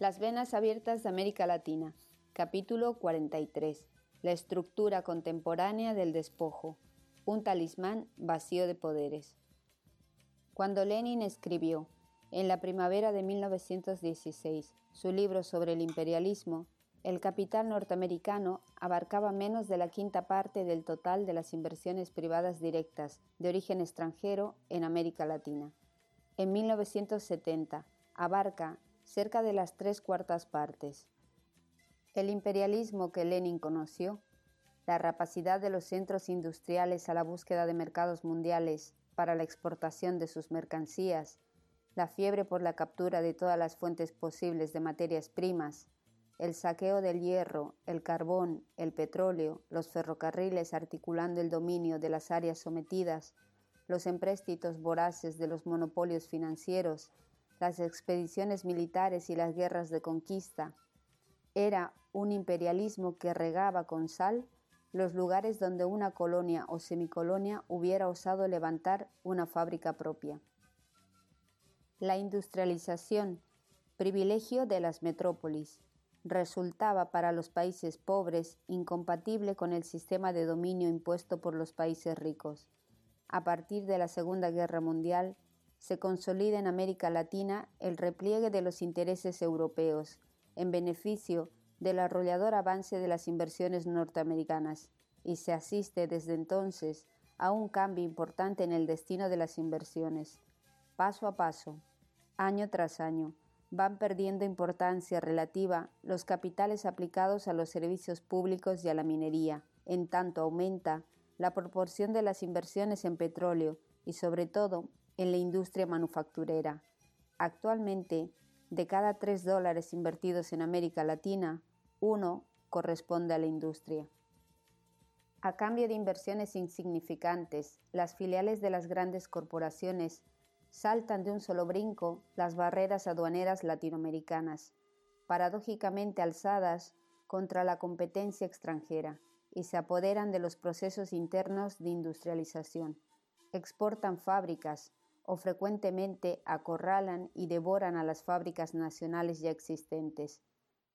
Las venas abiertas de América Latina. Capítulo 43. La estructura contemporánea del despojo. Un talismán vacío de poderes. Cuando Lenin escribió, en la primavera de 1916, su libro sobre el imperialismo, el capital norteamericano abarcaba menos de la quinta parte del total de las inversiones privadas directas de origen extranjero en América Latina. En 1970 abarca cerca de las tres cuartas partes. El imperialismo que Lenin conoció, la rapacidad de los centros industriales a la búsqueda de mercados mundiales para la exportación de sus mercancías, la fiebre por la captura de todas las fuentes posibles de materias primas, el saqueo del hierro, el carbón, el petróleo, los ferrocarriles articulando el dominio de las áreas sometidas, los empréstitos voraces de los monopolios financieros, las expediciones militares y las guerras de conquista. Era un imperialismo que regaba con sal los lugares donde una colonia o semicolonia hubiera osado levantar una fábrica propia. La industrialización, privilegio de las metrópolis, resultaba para los países pobres incompatible con el sistema de dominio impuesto por los países ricos. A partir de la Segunda Guerra Mundial, se consolida en América Latina el repliegue de los intereses europeos en beneficio del arrollador avance de las inversiones norteamericanas y se asiste desde entonces a un cambio importante en el destino de las inversiones. Paso a paso, año tras año, van perdiendo importancia relativa los capitales aplicados a los servicios públicos y a la minería, en tanto aumenta la proporción de las inversiones en petróleo y sobre todo en la industria manufacturera. Actualmente, de cada tres dólares invertidos en América Latina, uno corresponde a la industria. A cambio de inversiones insignificantes, las filiales de las grandes corporaciones saltan de un solo brinco las barreras aduaneras latinoamericanas, paradójicamente alzadas contra la competencia extranjera, y se apoderan de los procesos internos de industrialización. Exportan fábricas, o frecuentemente acorralan y devoran a las fábricas nacionales ya existentes.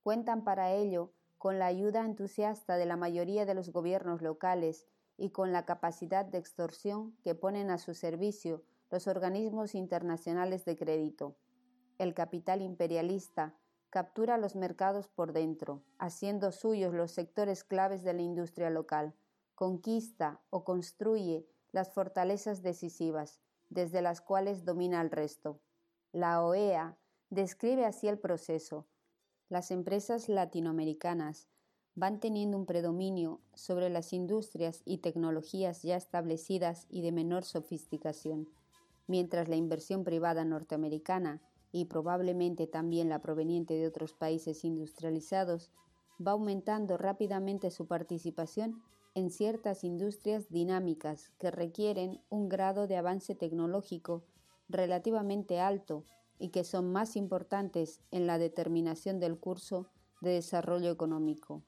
Cuentan para ello con la ayuda entusiasta de la mayoría de los gobiernos locales y con la capacidad de extorsión que ponen a su servicio los organismos internacionales de crédito. El capital imperialista captura los mercados por dentro, haciendo suyos los sectores claves de la industria local, conquista o construye las fortalezas decisivas, desde las cuales domina el resto. La OEA describe así el proceso. Las empresas latinoamericanas van teniendo un predominio sobre las industrias y tecnologías ya establecidas y de menor sofisticación, mientras la inversión privada norteamericana y probablemente también la proveniente de otros países industrializados va aumentando rápidamente su participación en ciertas industrias dinámicas que requieren un grado de avance tecnológico relativamente alto y que son más importantes en la determinación del curso de desarrollo económico.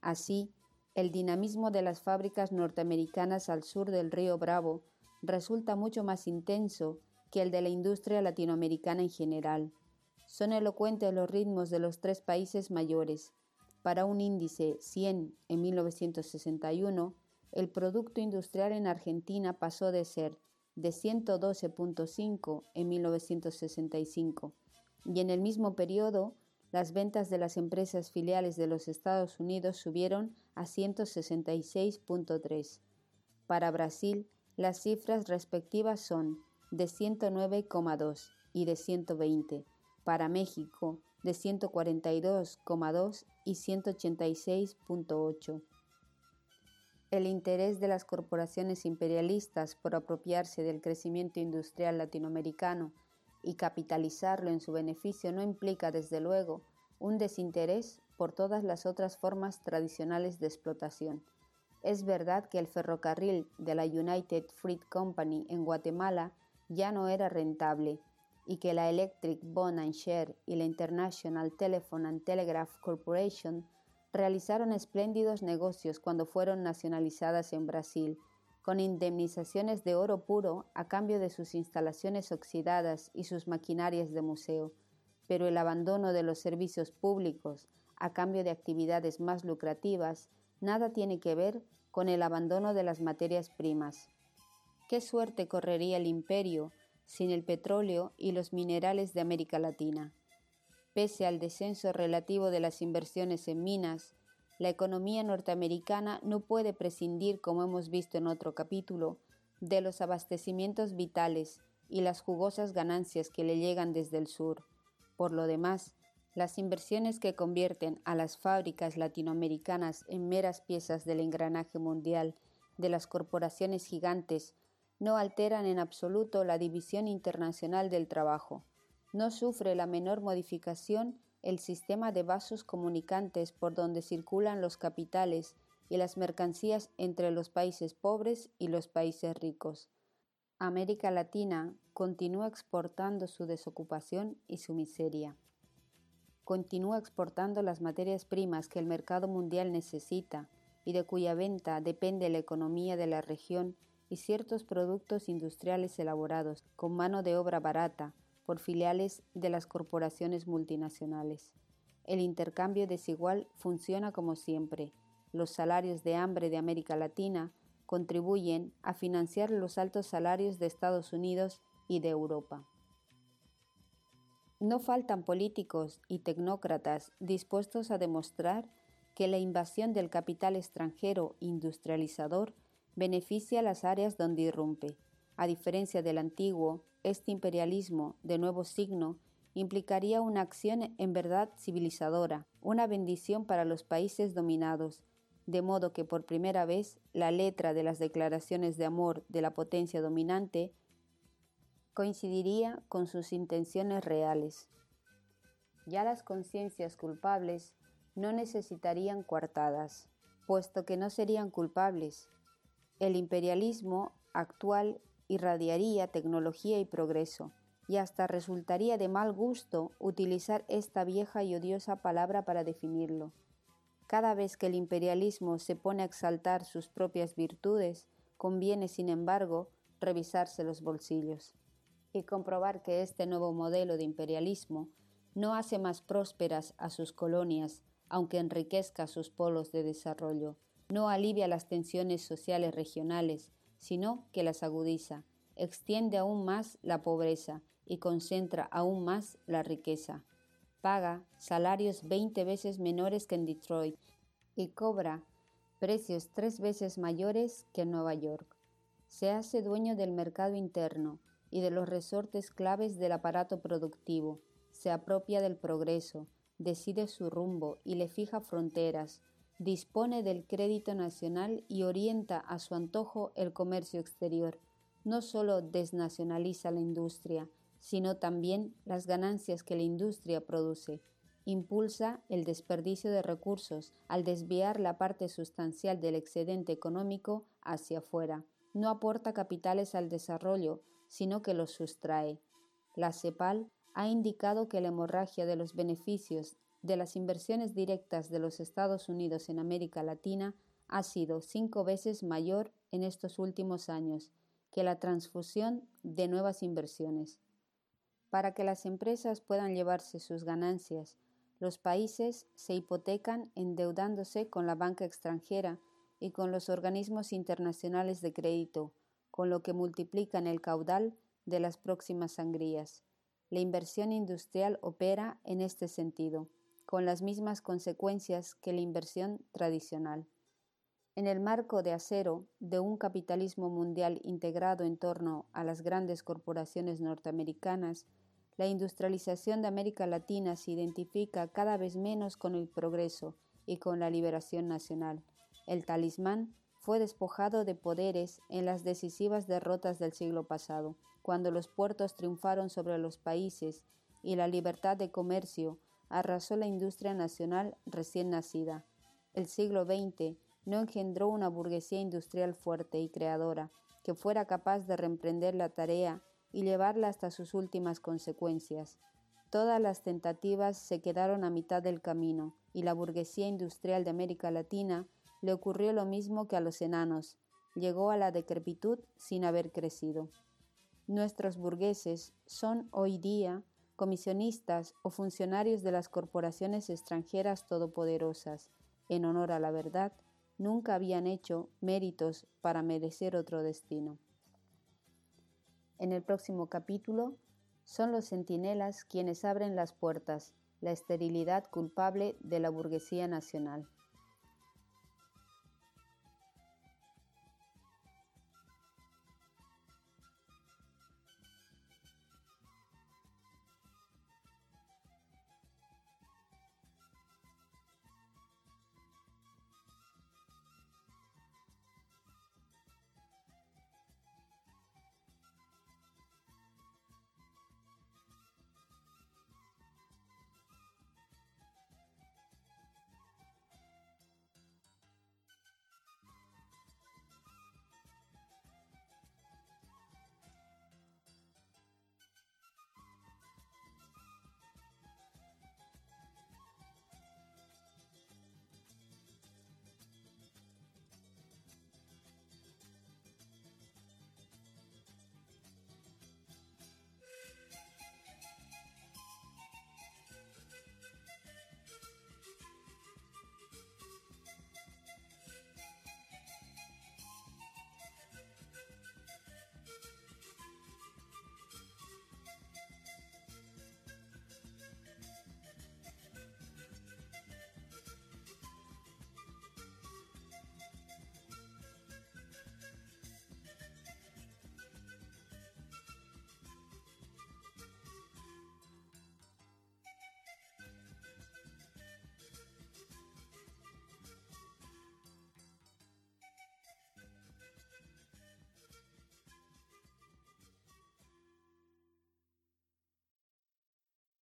Así, el dinamismo de las fábricas norteamericanas al sur del río Bravo resulta mucho más intenso que el de la industria latinoamericana en general. Son elocuentes los ritmos de los tres países mayores, para un índice 100 en 1961, el Producto Industrial en Argentina pasó de ser de 112.5 en 1965 y en el mismo periodo las ventas de las empresas filiales de los Estados Unidos subieron a 166.3. Para Brasil, las cifras respectivas son de 109,2 y de 120. Para México, de 142,2 y 186.8. El interés de las corporaciones imperialistas por apropiarse del crecimiento industrial latinoamericano y capitalizarlo en su beneficio no implica, desde luego, un desinterés por todas las otras formas tradicionales de explotación. Es verdad que el ferrocarril de la United Fruit Company en Guatemala ya no era rentable, y que la Electric Bond and Share y la International Telephone and Telegraph Corporation realizaron espléndidos negocios cuando fueron nacionalizadas en Brasil, con indemnizaciones de oro puro a cambio de sus instalaciones oxidadas y sus maquinarias de museo. pero el abandono de los servicios públicos a cambio de actividades más lucrativas nada tiene que ver con el abandono de las materias primas. ¿Qué suerte correría el imperio sin el petróleo y los minerales de América Latina? Pese al descenso relativo de las inversiones en minas, la economía norteamericana no puede prescindir, como hemos visto en otro capítulo, de los abastecimientos vitales y las jugosas ganancias que le llegan desde el sur. Por lo demás, las inversiones que convierten a las fábricas latinoamericanas en meras piezas del engranaje mundial de las corporaciones gigantes no alteran en absoluto la división internacional del trabajo. No sufre la menor modificación el sistema de vasos comunicantes por donde circulan los capitales y las mercancías entre los países pobres y los países ricos. América Latina continúa exportando su desocupación y su miseria continúa exportando las materias primas que el mercado mundial necesita y de cuya venta depende la economía de la región y ciertos productos industriales elaborados con mano de obra barata por filiales de las corporaciones multinacionales. El intercambio desigual funciona como siempre. Los salarios de hambre de América Latina contribuyen a financiar los altos salarios de Estados Unidos y de Europa. No faltan políticos y tecnócratas dispuestos a demostrar que la invasión del capital extranjero industrializador beneficia las áreas donde irrumpe. A diferencia del antiguo, este imperialismo de nuevo signo implicaría una acción en verdad civilizadora, una bendición para los países dominados, de modo que por primera vez la letra de las declaraciones de amor de la potencia dominante coincidiría con sus intenciones reales. Ya las conciencias culpables no necesitarían coartadas, puesto que no serían culpables. El imperialismo actual irradiaría tecnología y progreso, y hasta resultaría de mal gusto utilizar esta vieja y odiosa palabra para definirlo. Cada vez que el imperialismo se pone a exaltar sus propias virtudes, conviene, sin embargo, revisarse los bolsillos y comprobar que este nuevo modelo de imperialismo no hace más prósperas a sus colonias, aunque enriquezca sus polos de desarrollo, no alivia las tensiones sociales regionales, sino que las agudiza, extiende aún más la pobreza y concentra aún más la riqueza. Paga salarios 20 veces menores que en Detroit y cobra precios tres veces mayores que en Nueva York. Se hace dueño del mercado interno, y de los resortes claves del aparato productivo, se apropia del progreso, decide su rumbo y le fija fronteras, dispone del crédito nacional y orienta a su antojo el comercio exterior. No solo desnacionaliza la industria, sino también las ganancias que la industria produce. Impulsa el desperdicio de recursos al desviar la parte sustancial del excedente económico hacia afuera. No aporta capitales al desarrollo, sino que los sustrae. La CEPAL ha indicado que la hemorragia de los beneficios de las inversiones directas de los Estados Unidos en América Latina ha sido cinco veces mayor en estos últimos años que la transfusión de nuevas inversiones. Para que las empresas puedan llevarse sus ganancias, los países se hipotecan endeudándose con la banca extranjera y con los organismos internacionales de crédito, con lo que multiplican el caudal de las próximas sangrías. La inversión industrial opera en este sentido, con las mismas consecuencias que la inversión tradicional. En el marco de acero de un capitalismo mundial integrado en torno a las grandes corporaciones norteamericanas, la industrialización de América Latina se identifica cada vez menos con el progreso y con la liberación nacional. El talismán fue despojado de poderes en las decisivas derrotas del siglo pasado, cuando los puertos triunfaron sobre los países y la libertad de comercio arrasó la industria nacional recién nacida. El siglo XX no engendró una burguesía industrial fuerte y creadora que fuera capaz de reemprender la tarea y llevarla hasta sus últimas consecuencias. Todas las tentativas se quedaron a mitad del camino y la burguesía industrial de América Latina le ocurrió lo mismo que a los enanos, llegó a la decrepitud sin haber crecido. Nuestros burgueses son hoy día comisionistas o funcionarios de las corporaciones extranjeras todopoderosas, en honor a la verdad, nunca habían hecho méritos para merecer otro destino. En el próximo capítulo, son los centinelas quienes abren las puertas, la esterilidad culpable de la burguesía nacional.